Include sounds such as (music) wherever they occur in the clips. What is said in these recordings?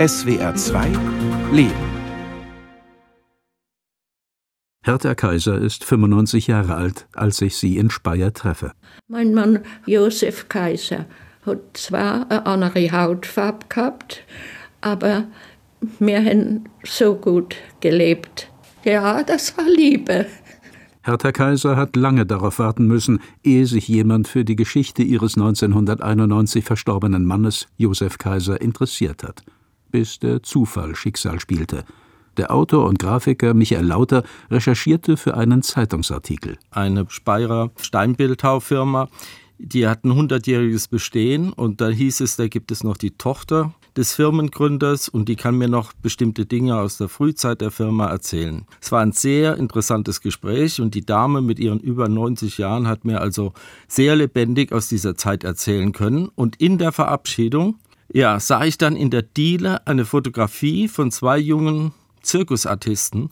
SWR 2 Leben Hertha Kaiser ist 95 Jahre alt, als ich sie in Speyer treffe. Mein Mann Josef Kaiser hat zwar eine andere Hautfarbe gehabt, aber wir haben so gut gelebt. Ja, das war Liebe. Hertha Kaiser hat lange darauf warten müssen, ehe sich jemand für die Geschichte ihres 1991 verstorbenen Mannes, Josef Kaiser, interessiert hat. Bis der Zufall Schicksal spielte. Der Autor und Grafiker Michael Lauter recherchierte für einen Zeitungsartikel. Eine Speyerer Steinbildhaufirma, die hat ein hundertjähriges Bestehen und da hieß es, da gibt es noch die Tochter des Firmengründers und die kann mir noch bestimmte Dinge aus der Frühzeit der Firma erzählen. Es war ein sehr interessantes Gespräch und die Dame mit ihren über 90 Jahren hat mir also sehr lebendig aus dieser Zeit erzählen können und in der Verabschiedung ja, sah ich dann in der Diele eine Fotografie von zwei jungen Zirkusartisten,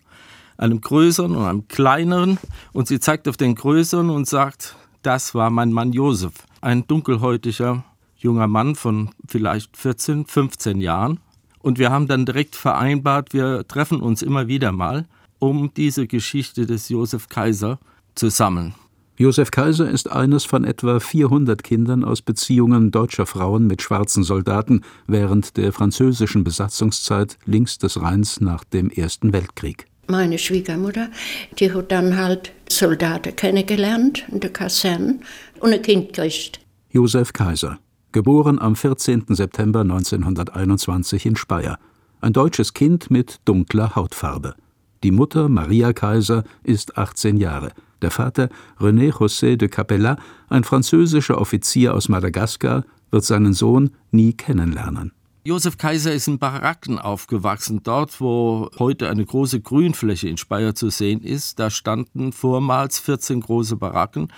einem größeren und einem kleineren und sie zeigt auf den größeren und sagt, das war mein Mann Josef, ein dunkelhäutiger junger Mann von vielleicht 14, 15 Jahren. Und wir haben dann direkt vereinbart, wir treffen uns immer wieder mal, um diese Geschichte des Josef Kaiser zu sammeln. Josef Kaiser ist eines von etwa 400 Kindern aus Beziehungen deutscher Frauen mit schwarzen Soldaten während der französischen Besatzungszeit links des Rheins nach dem Ersten Weltkrieg. Meine Schwiegermutter, die hat dann halt Soldaten kennengelernt in der Kaserne und ein Kind gekriegt. Josef Kaiser, geboren am 14. September 1921 in Speyer. Ein deutsches Kind mit dunkler Hautfarbe. Die Mutter Maria Kaiser ist 18 Jahre. Der Vater René José de Capella, ein französischer Offizier aus Madagaskar, wird seinen Sohn nie kennenlernen. Josef Kaiser ist in Baracken aufgewachsen. Dort, wo heute eine große Grünfläche in Speyer zu sehen ist, da standen vormals 14 große Baracken,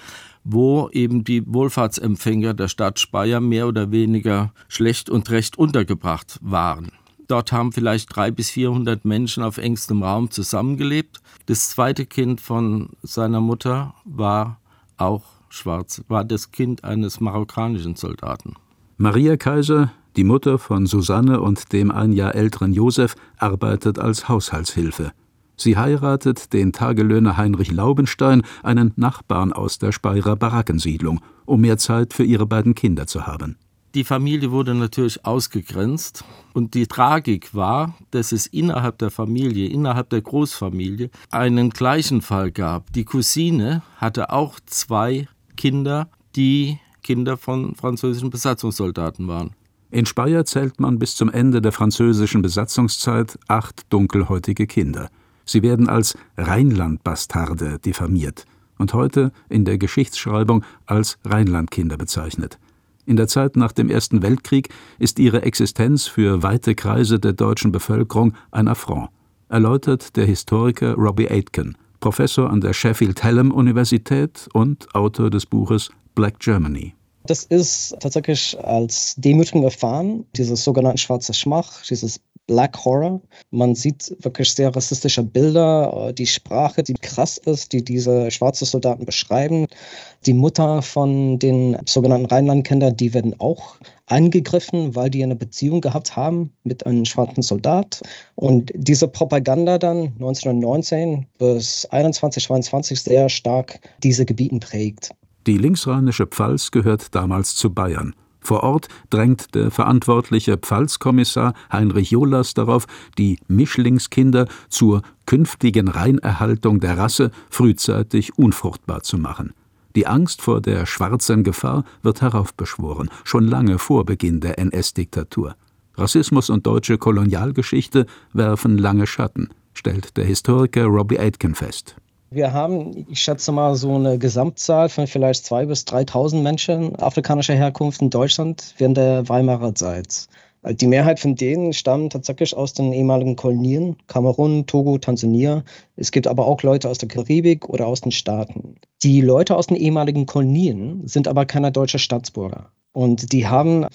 wo eben die Wohlfahrtsempfänger der Stadt Speyer mehr oder weniger schlecht und recht untergebracht waren. Dort haben vielleicht 300 bis 400 Menschen auf engstem Raum zusammengelebt. Das zweite Kind von seiner Mutter war auch schwarz, war das Kind eines marokkanischen Soldaten. Maria Kaiser, die Mutter von Susanne und dem ein Jahr älteren Josef, arbeitet als Haushaltshilfe. Sie heiratet den Tagelöhner Heinrich Laubenstein, einen Nachbarn aus der Speyerer Barackensiedlung, um mehr Zeit für ihre beiden Kinder zu haben. Die Familie wurde natürlich ausgegrenzt und die Tragik war, dass es innerhalb der Familie, innerhalb der Großfamilie einen gleichen Fall gab. Die Cousine hatte auch zwei Kinder, die Kinder von französischen Besatzungssoldaten waren. In Speyer zählt man bis zum Ende der französischen Besatzungszeit acht dunkelhäutige Kinder. Sie werden als Rheinland-Bastarde diffamiert und heute in der Geschichtsschreibung als Rheinlandkinder bezeichnet. In der Zeit nach dem Ersten Weltkrieg ist ihre Existenz für weite Kreise der deutschen Bevölkerung ein Affront, erläutert der Historiker Robbie Aitken, Professor an der Sheffield Hallam Universität und Autor des Buches Black Germany. Das ist tatsächlich als Demütigung erfahren, dieses sogenannte schwarze Schmach, dieses Black Horror. Man sieht wirklich sehr rassistische Bilder, äh, die Sprache, die krass ist, die diese schwarzen Soldaten beschreiben. Die Mutter von den sogenannten Rheinlandkindern, die werden auch angegriffen, weil die eine Beziehung gehabt haben mit einem schwarzen Soldat. Und diese Propaganda dann 1919 bis 21, 22 sehr stark diese Gebieten prägt. Die linksrheinische Pfalz gehört damals zu Bayern. Vor Ort drängt der verantwortliche Pfalzkommissar Heinrich Jolas darauf, die Mischlingskinder zur künftigen Reinerhaltung der Rasse frühzeitig unfruchtbar zu machen. Die Angst vor der schwarzen Gefahr wird heraufbeschworen, schon lange vor Beginn der NS-Diktatur. Rassismus und deutsche Kolonialgeschichte werfen lange Schatten, stellt der Historiker Robbie Aitken fest. Wir haben, ich schätze mal, so eine Gesamtzahl von vielleicht 2.000 bis 3.000 Menschen afrikanischer Herkunft in Deutschland während der Weimarer Zeit. Die Mehrheit von denen stammen tatsächlich aus den ehemaligen Kolonien, Kamerun, Togo, Tansania. Es gibt aber auch Leute aus der Karibik oder aus den Staaten. Die Leute aus den ehemaligen Kolonien sind aber keine deutsche Staatsbürger. Und die haben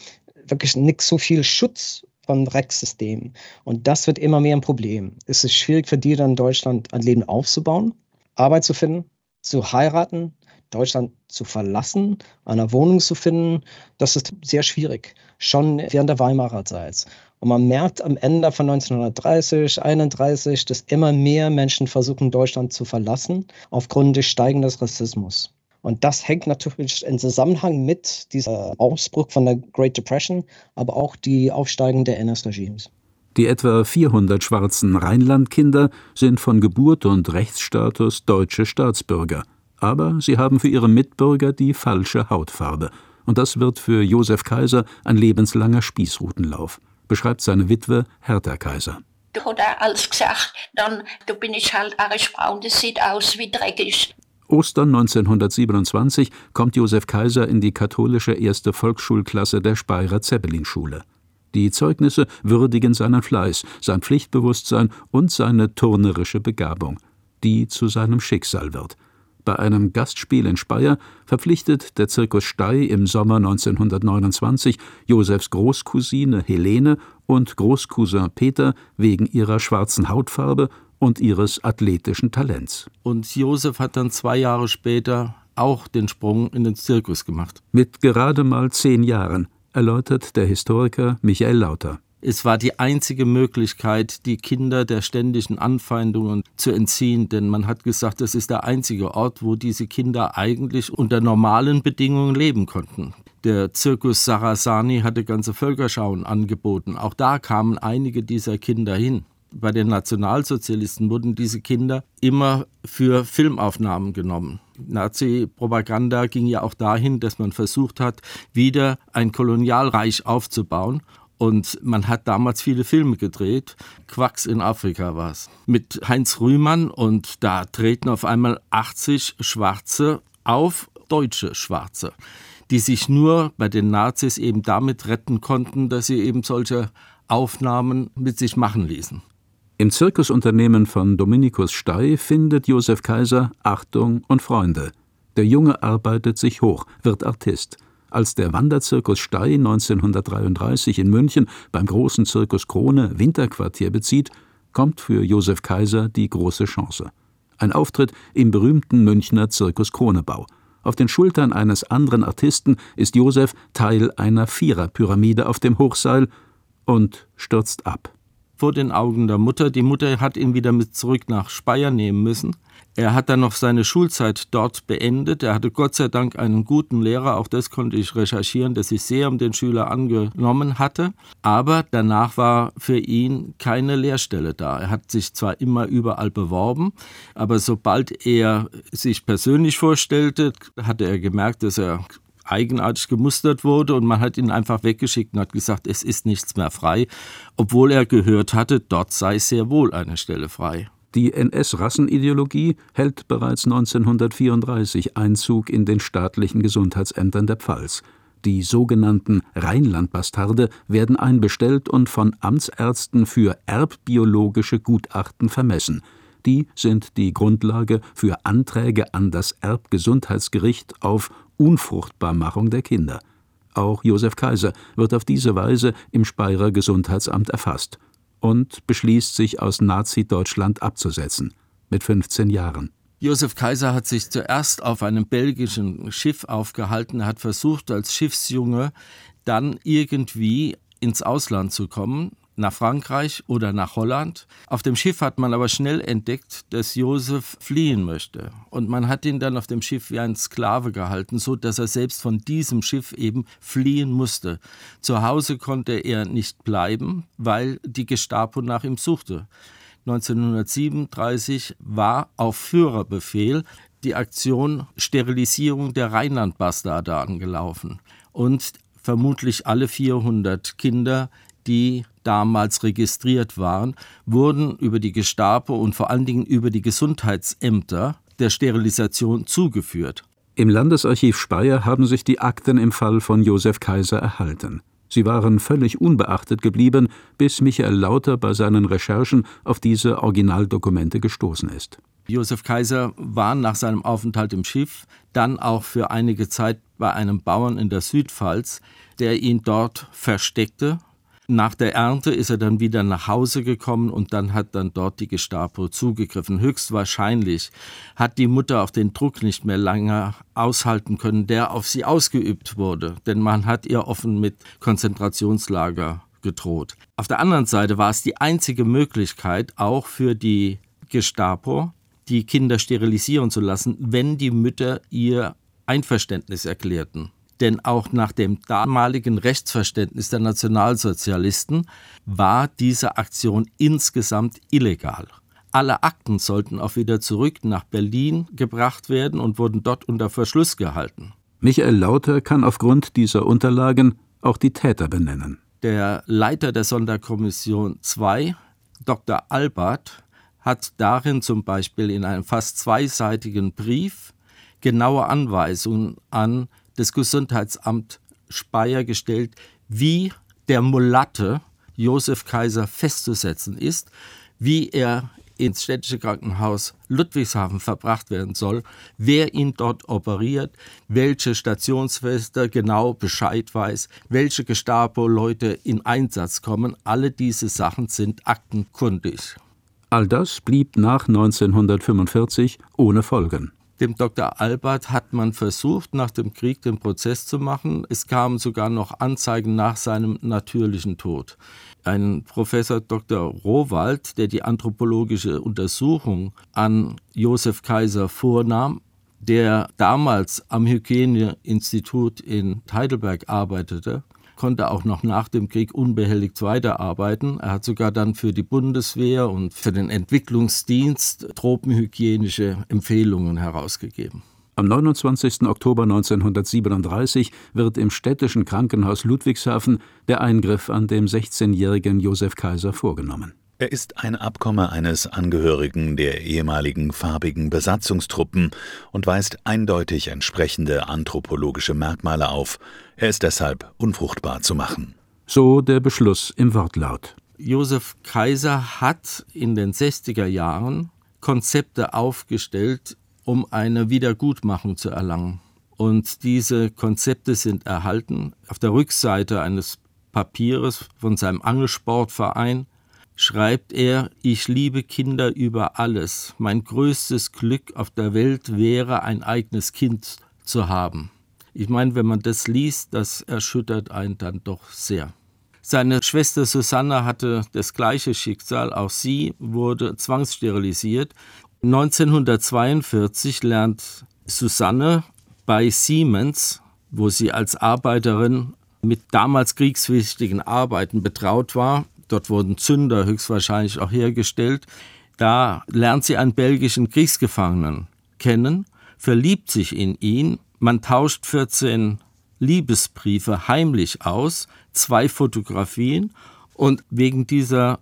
wirklich nicht so viel Schutz vom Rechtssystem. Und das wird immer mehr ein Problem. Es ist schwierig für die dann in Deutschland ein Leben aufzubauen. Arbeit zu finden, zu heiraten, Deutschland zu verlassen, eine Wohnung zu finden, das ist sehr schwierig, schon während der Weimarer Zeit. Und man merkt am Ende von 1930, 31, dass immer mehr Menschen versuchen, Deutschland zu verlassen, aufgrund des steigenden Rassismus. Und das hängt natürlich in Zusammenhang mit diesem Ausbruch von der Great Depression, aber auch die Aufsteigung der NS-Regimes. Die etwa 400 schwarzen Rheinlandkinder sind von Geburt und Rechtsstatus deutsche Staatsbürger. Aber sie haben für ihre Mitbürger die falsche Hautfarbe. Und das wird für Josef Kaiser ein lebenslanger Spießrutenlauf, beschreibt seine Witwe Hertha Kaiser. Hat er alles gesagt, dann da bin ich halt braun, das sieht aus wie dreckig. Ostern 1927 kommt Josef Kaiser in die katholische erste Volksschulklasse der Speyerer Zeppelin-Schule. Die Zeugnisse würdigen seinen Fleiß, sein Pflichtbewusstsein und seine turnerische Begabung, die zu seinem Schicksal wird. Bei einem Gastspiel in Speyer verpflichtet der Zirkus Stey im Sommer 1929 Josefs Großcousine Helene und Großcousin Peter wegen ihrer schwarzen Hautfarbe und ihres athletischen Talents. Und Josef hat dann zwei Jahre später auch den Sprung in den Zirkus gemacht. Mit gerade mal zehn Jahren, erläutert der Historiker Michael Lauter. Es war die einzige Möglichkeit, die Kinder der ständigen Anfeindungen zu entziehen, denn man hat gesagt, das ist der einzige Ort, wo diese Kinder eigentlich unter normalen Bedingungen leben konnten. Der Zirkus Sarasani hatte ganze Völkerschauen angeboten. Auch da kamen einige dieser Kinder hin bei den Nationalsozialisten wurden diese Kinder immer für Filmaufnahmen genommen. Nazi-Propaganda ging ja auch dahin, dass man versucht hat, wieder ein Kolonialreich aufzubauen. Und man hat damals viele Filme gedreht. Quacks in Afrika war es. Mit Heinz Rühmann und da treten auf einmal 80 Schwarze auf, deutsche Schwarze, die sich nur bei den Nazis eben damit retten konnten, dass sie eben solche Aufnahmen mit sich machen ließen. Im Zirkusunternehmen von Dominikus Stey findet Josef Kaiser Achtung und Freunde. Der Junge arbeitet sich hoch, wird Artist. Als der Wanderzirkus Stey 1933 in München beim großen Zirkus Krone Winterquartier bezieht, kommt für Josef Kaiser die große Chance. Ein Auftritt im berühmten Münchner Zirkus Kronebau. Auf den Schultern eines anderen Artisten ist Josef Teil einer Viererpyramide auf dem Hochseil und stürzt ab vor den Augen der Mutter. Die Mutter hat ihn wieder mit zurück nach Speyer nehmen müssen. Er hat dann noch seine Schulzeit dort beendet. Er hatte Gott sei Dank einen guten Lehrer, auch das konnte ich recherchieren, der sich sehr um den Schüler angenommen hatte. Aber danach war für ihn keine Lehrstelle da. Er hat sich zwar immer überall beworben, aber sobald er sich persönlich vorstellte, hatte er gemerkt, dass er eigenartig gemustert wurde und man hat ihn einfach weggeschickt und hat gesagt, es ist nichts mehr frei, obwohl er gehört hatte, dort sei sehr wohl eine Stelle frei. Die NS-Rassenideologie hält bereits 1934 Einzug in den staatlichen Gesundheitsämtern der Pfalz. Die sogenannten Rheinlandbastarde werden einbestellt und von Amtsärzten für erbbiologische Gutachten vermessen. Die sind die Grundlage für Anträge an das Erbgesundheitsgericht auf Unfruchtbarmachung der Kinder. Auch Josef Kaiser wird auf diese Weise im Speyerer Gesundheitsamt erfasst und beschließt, sich aus Nazi-Deutschland abzusetzen, mit 15 Jahren. Josef Kaiser hat sich zuerst auf einem belgischen Schiff aufgehalten. Er hat versucht, als Schiffsjunge dann irgendwie ins Ausland zu kommen, nach Frankreich oder nach Holland. Auf dem Schiff hat man aber schnell entdeckt, dass Josef fliehen möchte. Und man hat ihn dann auf dem Schiff wie ein Sklave gehalten, so dass er selbst von diesem Schiff eben fliehen musste. Zu Hause konnte er nicht bleiben, weil die Gestapo nach ihm suchte. 1937 war auf Führerbefehl die Aktion Sterilisierung der Rheinland-Bastarde angelaufen. Und vermutlich alle 400 Kinder, die damals registriert waren, wurden über die Gestapo und vor allen Dingen über die Gesundheitsämter der Sterilisation zugeführt. Im Landesarchiv Speyer haben sich die Akten im Fall von Josef Kaiser erhalten. Sie waren völlig unbeachtet geblieben, bis Michael Lauter bei seinen Recherchen auf diese Originaldokumente gestoßen ist. Josef Kaiser war nach seinem Aufenthalt im Schiff dann auch für einige Zeit bei einem Bauern in der Südpfalz, der ihn dort versteckte nach der Ernte ist er dann wieder nach Hause gekommen und dann hat dann dort die Gestapo zugegriffen. Höchstwahrscheinlich hat die Mutter auch den Druck nicht mehr lange aushalten können, der auf sie ausgeübt wurde. Denn man hat ihr offen mit Konzentrationslager gedroht. Auf der anderen Seite war es die einzige Möglichkeit, auch für die Gestapo, die Kinder sterilisieren zu lassen, wenn die Mütter ihr Einverständnis erklärten. Denn auch nach dem damaligen Rechtsverständnis der Nationalsozialisten war diese Aktion insgesamt illegal. Alle Akten sollten auch wieder zurück nach Berlin gebracht werden und wurden dort unter Verschluss gehalten. Michael Lauter kann aufgrund dieser Unterlagen auch die Täter benennen. Der Leiter der Sonderkommission 2, Dr. Albert, hat darin zum Beispiel in einem fast zweiseitigen Brief genaue Anweisungen an das Gesundheitsamt Speyer gestellt, wie der Mulatte Josef Kaiser festzusetzen ist, wie er ins städtische Krankenhaus Ludwigshafen verbracht werden soll, wer ihn dort operiert, welche Stationsschwester genau Bescheid weiß, welche Gestapo-Leute in Einsatz kommen. Alle diese Sachen sind aktenkundig. All das blieb nach 1945 ohne Folgen. Dem Dr. Albert hat man versucht, nach dem Krieg den Prozess zu machen. Es kamen sogar noch Anzeigen nach seinem natürlichen Tod. Ein Professor Dr. Rohwald, der die anthropologische Untersuchung an Josef Kaiser vornahm, der damals am Hygieneinstitut in Heidelberg arbeitete, konnte auch noch nach dem Krieg unbehelligt weiterarbeiten. Er hat sogar dann für die Bundeswehr und für den Entwicklungsdienst tropenhygienische Empfehlungen herausgegeben. Am 29. Oktober 1937 wird im städtischen Krankenhaus Ludwigshafen der Eingriff an dem 16-jährigen Josef Kaiser vorgenommen. Er ist ein Abkommen eines Angehörigen der ehemaligen farbigen Besatzungstruppen und weist eindeutig entsprechende anthropologische Merkmale auf. Er ist deshalb unfruchtbar zu machen. So der Beschluss im Wortlaut. Josef Kaiser hat in den 60er Jahren Konzepte aufgestellt, um eine Wiedergutmachung zu erlangen. Und diese Konzepte sind erhalten. Auf der Rückseite eines Papieres von seinem Angelsportverein schreibt er, ich liebe Kinder über alles. Mein größtes Glück auf der Welt wäre, ein eigenes Kind zu haben. Ich meine, wenn man das liest, das erschüttert einen dann doch sehr. Seine Schwester Susanne hatte das gleiche Schicksal. Auch sie wurde zwangssterilisiert. 1942 lernt Susanne bei Siemens, wo sie als Arbeiterin mit damals kriegswichtigen Arbeiten betraut war, Dort wurden Zünder höchstwahrscheinlich auch hergestellt. Da lernt sie einen belgischen Kriegsgefangenen kennen, verliebt sich in ihn. Man tauscht 14 Liebesbriefe heimlich aus, zwei Fotografien und wegen dieser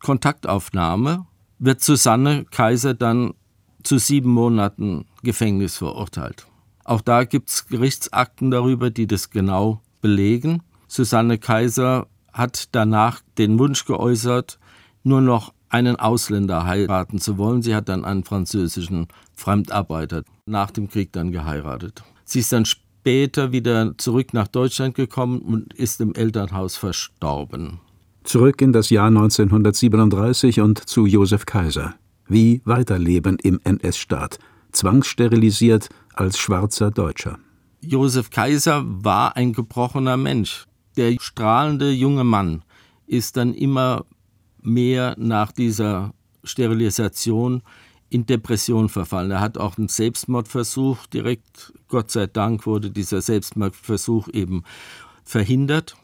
Kontaktaufnahme wird Susanne Kaiser dann zu sieben Monaten Gefängnis verurteilt. Auch da gibt es Gerichtsakten darüber, die das genau belegen. Susanne Kaiser hat danach den Wunsch geäußert, nur noch einen Ausländer heiraten zu wollen. Sie hat dann einen französischen Fremdarbeiter nach dem Krieg dann geheiratet. Sie ist dann später wieder zurück nach Deutschland gekommen und ist im Elternhaus verstorben. Zurück in das Jahr 1937 und zu Josef Kaiser. Wie weiterleben im NS-Staat, zwangssterilisiert als schwarzer Deutscher. Josef Kaiser war ein gebrochener Mensch der strahlende junge Mann ist dann immer mehr nach dieser Sterilisation in Depression verfallen. Er hat auch einen Selbstmordversuch direkt, Gott sei Dank wurde dieser Selbstmordversuch eben verhindert.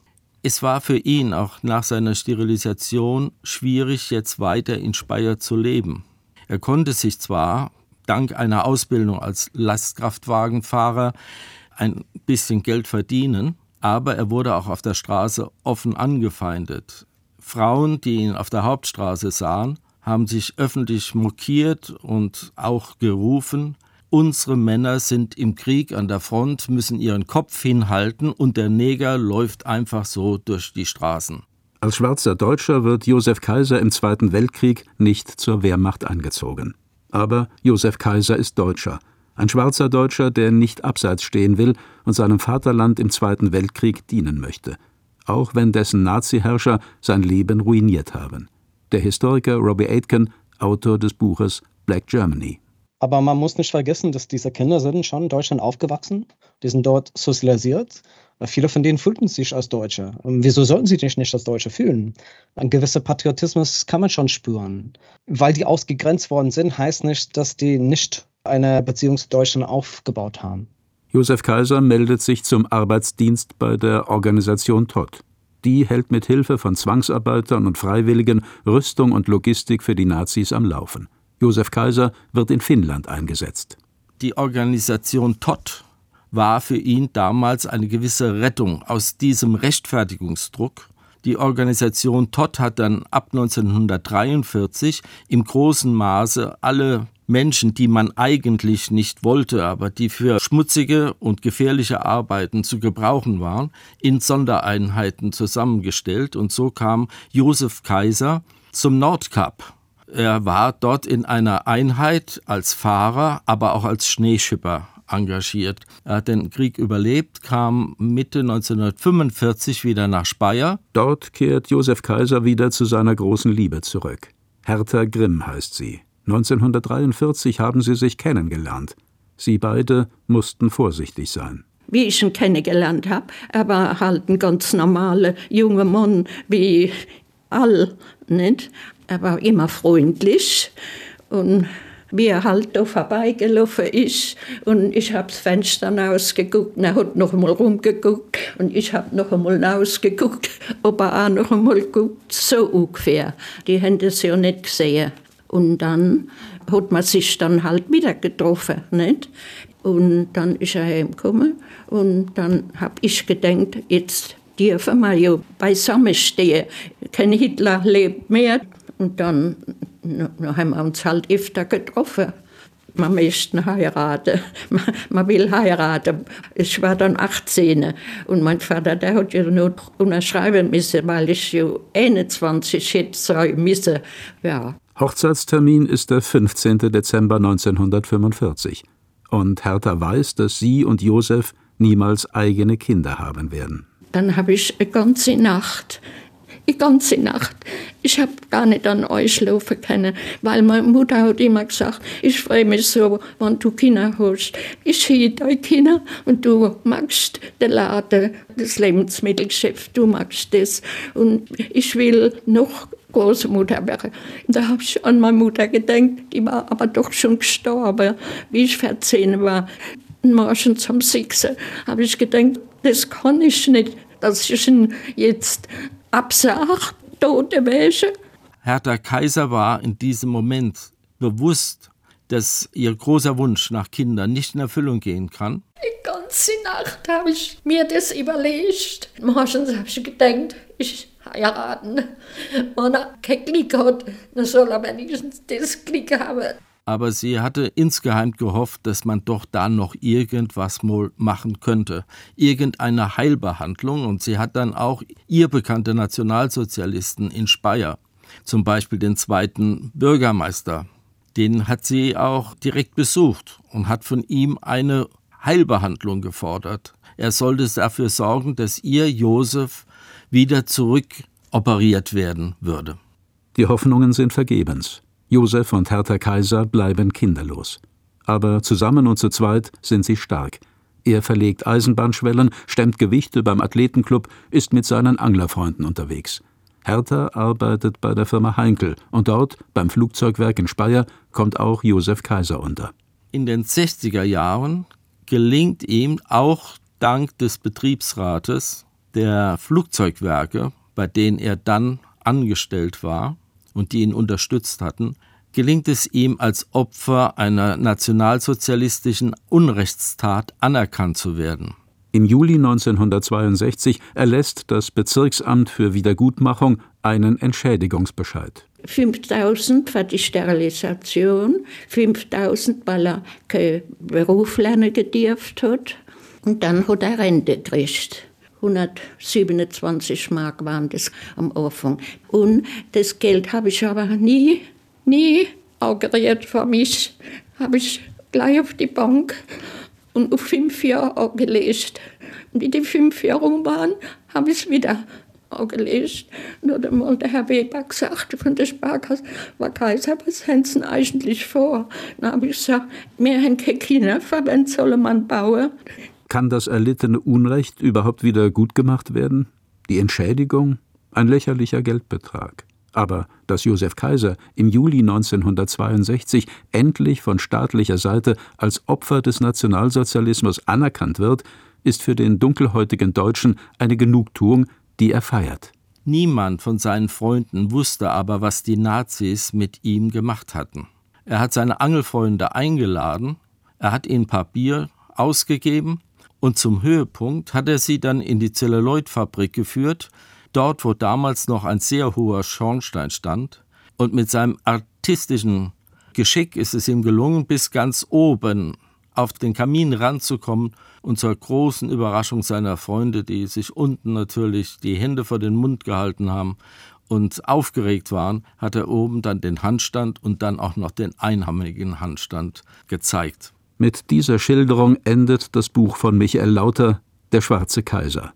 Es war für ihn auch nach seiner Sterilisation schwierig, jetzt weiter in Speyer zu leben. Er konnte sich zwar dank einer Ausbildung als Lastkraftwagenfahrer ein bisschen Geld verdienen, aber er wurde auch auf der Straße offen angefeindet. Frauen, die ihn auf der Hauptstraße sahen, haben sich öffentlich mokiert und auch gerufen, unsere Männer sind im Krieg an der Front, müssen ihren Kopf hinhalten und der Neger läuft einfach so durch die Straßen. Als schwarzer Deutscher wird Josef Kaiser im Zweiten Weltkrieg nicht zur Wehrmacht eingezogen. Aber Josef Kaiser ist Deutscher ein schwarzer Deutscher, der nicht abseits stehen will und seinem Vaterland im Zweiten Weltkrieg dienen möchte, auch wenn dessen Nazi-Herrscher sein Leben ruiniert haben. Der Historiker Robbie Aitken, Autor des Buches Black Germany. Aber man muss nicht vergessen, dass diese Kinder sind schon in Deutschland aufgewachsen. Die sind dort sozialisiert. Viele von denen fühlten sich als Deutsche. Und wieso sollten sie sich nicht als Deutsche fühlen? Ein gewisser Patriotismus kann man schon spüren. Weil die ausgegrenzt worden sind, heißt nicht, dass die nicht eine Beziehung zu Deutschland aufgebaut haben. Josef Kaiser meldet sich zum Arbeitsdienst bei der Organisation Todd. Die hält mit Hilfe von Zwangsarbeitern und Freiwilligen Rüstung und Logistik für die Nazis am Laufen. Josef Kaiser wird in Finnland eingesetzt. Die Organisation Todd war für ihn damals eine gewisse Rettung aus diesem Rechtfertigungsdruck. Die Organisation Todd hat dann ab 1943 im großen Maße alle Menschen, die man eigentlich nicht wollte, aber die für schmutzige und gefährliche Arbeiten zu gebrauchen waren, in Sondereinheiten zusammengestellt. Und so kam Josef Kaiser zum Nordkap er war dort in einer Einheit als Fahrer, aber auch als Schneeschipper engagiert. Er hat den Krieg überlebt, kam Mitte 1945 wieder nach Speyer. Dort kehrt Josef Kaiser wieder zu seiner großen Liebe zurück. Hertha Grimm heißt sie. 1943 haben sie sich kennengelernt. Sie beide mussten vorsichtig sein. Wie ich ihn kennengelernt habe, er war halt ein ganz normaler junger Mann, wie all, nicht? Er war immer freundlich und wie er halt da vorbeigelaufen ist und ich habe das Fenster rausgeguckt und er hat noch einmal rumgeguckt und ich habe noch einmal rausgeguckt, ob er auch noch einmal guckt, so ungefähr. Die haben das ja nicht gesehen. Und dann hat man sich dann halt wieder getroffen, nicht? Und dann ist er heimgekommen und dann habe ich gedacht, jetzt dürfen wir ja beisammen stehen. Kein Hitler lebt mehr. Und dann, dann haben wir uns halt öfter getroffen. Man möchte heiraten. (laughs) Man, man will heiraten. Ich war dann 18 und mein Vater, der hat ja nur unterschreiben müssen, weil ich ja 21 hätte sein müssen. Ja. Hochzeitstermin ist der 15. Dezember 1945. Und Hertha weiß, dass sie und Josef niemals eigene Kinder haben werden. Dann habe ich eine ganze Nacht die ganze Nacht. Ich habe gar nicht an euch schlafen können, weil meine Mutter hat immer gesagt, ich freue mich so, wenn du Kinder hast. Ich sehe deine Kinder und du magst den Laden, das Lebensmittelgeschäft, du magst das. Und ich will noch Großmutter werden. Da habe ich an meine Mutter gedacht, die war aber doch schon gestorben, wie ich 14 war. Morgens um 6 habe ich gedacht, das kann ich nicht, dass ich ihn jetzt absagt, tote Wäsche. Hertha Kaiser war in diesem Moment bewusst, dass ihr großer Wunsch nach Kindern nicht in Erfüllung gehen kann. Die ganze Nacht habe ich mir das überlegt. Morgens habe ich gedacht, ich heiraten. Wenn er kein Glück hat, dann soll er wenigstens das Glück haben aber sie hatte insgeheim gehofft, dass man doch da noch irgendwas wohl machen könnte, irgendeine Heilbehandlung, und sie hat dann auch ihr bekannte Nationalsozialisten in Speyer, zum Beispiel den zweiten Bürgermeister, den hat sie auch direkt besucht und hat von ihm eine Heilbehandlung gefordert. Er sollte dafür sorgen, dass ihr Josef wieder zurück operiert werden würde. Die Hoffnungen sind vergebens. Josef und Hertha Kaiser bleiben kinderlos. Aber zusammen und zu zweit sind sie stark. Er verlegt Eisenbahnschwellen, stemmt Gewichte beim Athletenclub, ist mit seinen Anglerfreunden unterwegs. Hertha arbeitet bei der Firma Heinkel und dort, beim Flugzeugwerk in Speyer, kommt auch Josef Kaiser unter. In den 60er Jahren gelingt ihm auch dank des Betriebsrates der Flugzeugwerke, bei denen er dann angestellt war, und die ihn unterstützt hatten, gelingt es ihm als Opfer einer nationalsozialistischen Unrechtstat anerkannt zu werden. Im Juli 1962 erlässt das Bezirksamt für Wiedergutmachung einen Entschädigungsbescheid. 5000 für die Sterilisation, 5000, weil er keinen Beruf lernen gedurft hat. Und dann hat er Rente gekriegt. 127 Mark waren das am Anfang. Und das Geld habe ich aber nie, nie augeriert für mich. Habe ich gleich auf die Bank und auf fünf Jahre angelegt. Und wie die fünf Jahre rum waren, habe ich es wieder angelegt. Nur einmal der Herr Weber gesagt von der Sparkasse, war Kaiser, was haben Sie eigentlich vor? Dann habe ich gesagt, wir haben keine Kinder, wenn soll man bauen? Kann das erlittene Unrecht überhaupt wieder gut gemacht werden? Die Entschädigung? Ein lächerlicher Geldbetrag. Aber dass Josef Kaiser im Juli 1962 endlich von staatlicher Seite als Opfer des Nationalsozialismus anerkannt wird, ist für den dunkelhäutigen Deutschen eine Genugtuung, die er feiert. Niemand von seinen Freunden wusste aber, was die Nazis mit ihm gemacht hatten. Er hat seine Angelfreunde eingeladen, er hat ihnen Papier ausgegeben und zum Höhepunkt hat er sie dann in die Zelluloidfabrik geführt, dort wo damals noch ein sehr hoher Schornstein stand, und mit seinem artistischen Geschick ist es ihm gelungen, bis ganz oben auf den Kamin ranzukommen und zur großen Überraschung seiner Freunde, die sich unten natürlich die Hände vor den Mund gehalten haben und aufgeregt waren, hat er oben dann den Handstand und dann auch noch den einhammigen Handstand gezeigt. Mit dieser Schilderung endet das Buch von Michael Lauter Der schwarze Kaiser.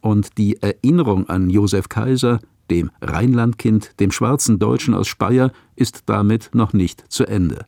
Und die Erinnerung an Josef Kaiser, dem Rheinlandkind, dem schwarzen Deutschen aus Speyer, ist damit noch nicht zu Ende.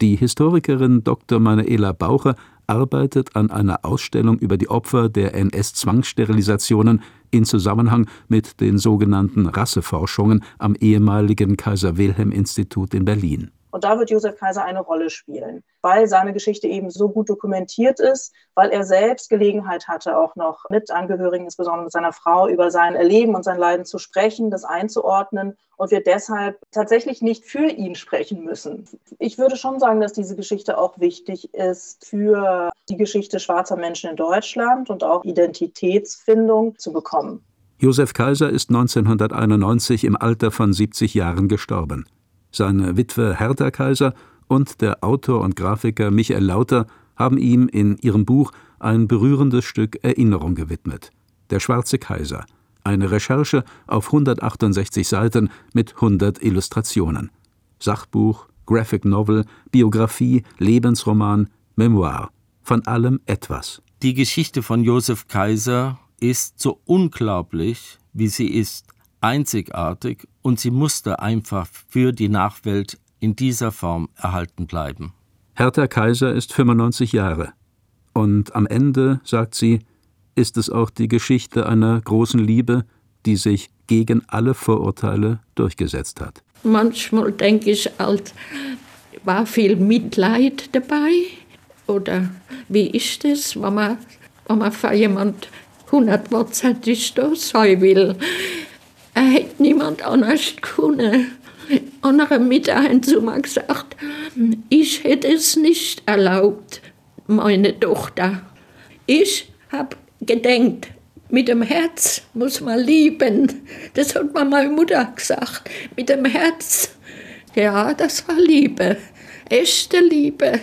Die Historikerin Dr. Manuela Baucher arbeitet an einer Ausstellung über die Opfer der NS-Zwangssterilisationen in Zusammenhang mit den sogenannten Rasseforschungen am ehemaligen Kaiser-Wilhelm-Institut in Berlin. Und da wird Josef Kaiser eine Rolle spielen, weil seine Geschichte eben so gut dokumentiert ist, weil er selbst Gelegenheit hatte, auch noch mit Angehörigen, insbesondere mit seiner Frau, über sein Erleben und sein Leiden zu sprechen, das einzuordnen und wir deshalb tatsächlich nicht für ihn sprechen müssen. Ich würde schon sagen, dass diese Geschichte auch wichtig ist für die Geschichte schwarzer Menschen in Deutschland und auch Identitätsfindung zu bekommen. Josef Kaiser ist 1991 im Alter von 70 Jahren gestorben. Seine Witwe Hertha Kaiser und der Autor und Grafiker Michael Lauter haben ihm in ihrem Buch ein berührendes Stück Erinnerung gewidmet. Der Schwarze Kaiser. Eine Recherche auf 168 Seiten mit 100 Illustrationen. Sachbuch, Graphic Novel, Biografie, Lebensroman, Memoir. Von allem etwas. Die Geschichte von Josef Kaiser ist so unglaublich, wie sie ist einzigartig und sie musste einfach für die Nachwelt in dieser Form erhalten bleiben. Hertha Kaiser ist 95 Jahre. Und am Ende, sagt sie, ist es auch die Geschichte einer großen Liebe, die sich gegen alle Vorurteile durchgesetzt hat. Manchmal denke ich halt, war viel Mitleid dabei? Oder wie ist es, wenn man, wenn man für jemand 100 da sein will? Er hätte niemand anders können. Andere zu mir gesagt, ich hätte es nicht erlaubt, meine Tochter. Ich habe gedenkt, mit dem Herz muss man lieben. Das hat mir meine Mutter gesagt. Mit dem Herz. Ja, das war Liebe. Echte Liebe.